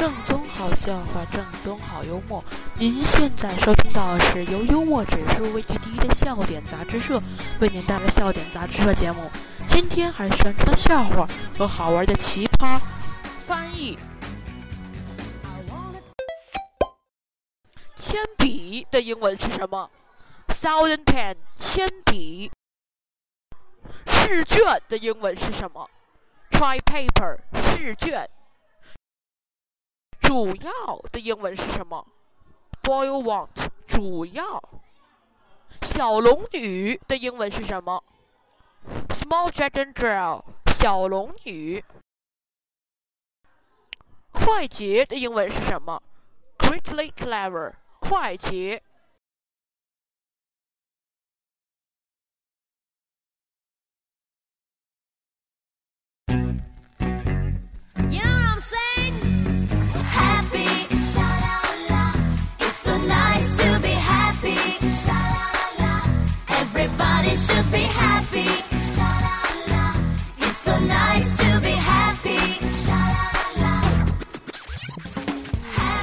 正宗好笑话，正宗好幽默。您现在收听到的是由幽默指数位居第一的笑点杂志社为您带来笑点杂志社节目。今天还是传承的笑话和好玩的奇葩翻译。铅笔的英文是什么？Thousand pen，铅笔。试卷的英文是什么？Try paper，试卷。主要的英文是什么？Boil want，主要。小龙女的英文是什么？Small dragon girl，小龙女。快捷的英文是什么？Quickly clever，快捷。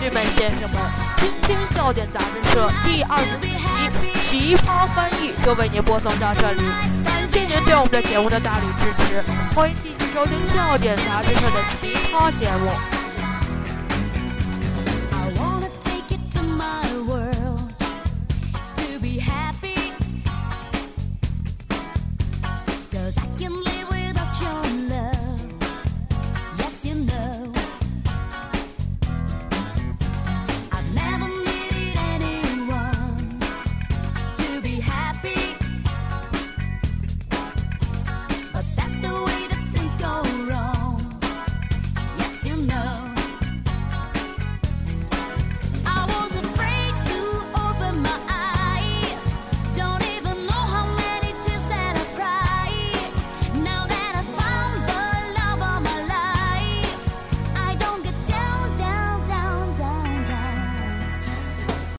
们先生们，今天笑点杂志社第二十四期奇葩翻译就为您播送到这里，感谢您对我们的节目的大力支持，欢迎继续收听笑点杂志社的其他节目。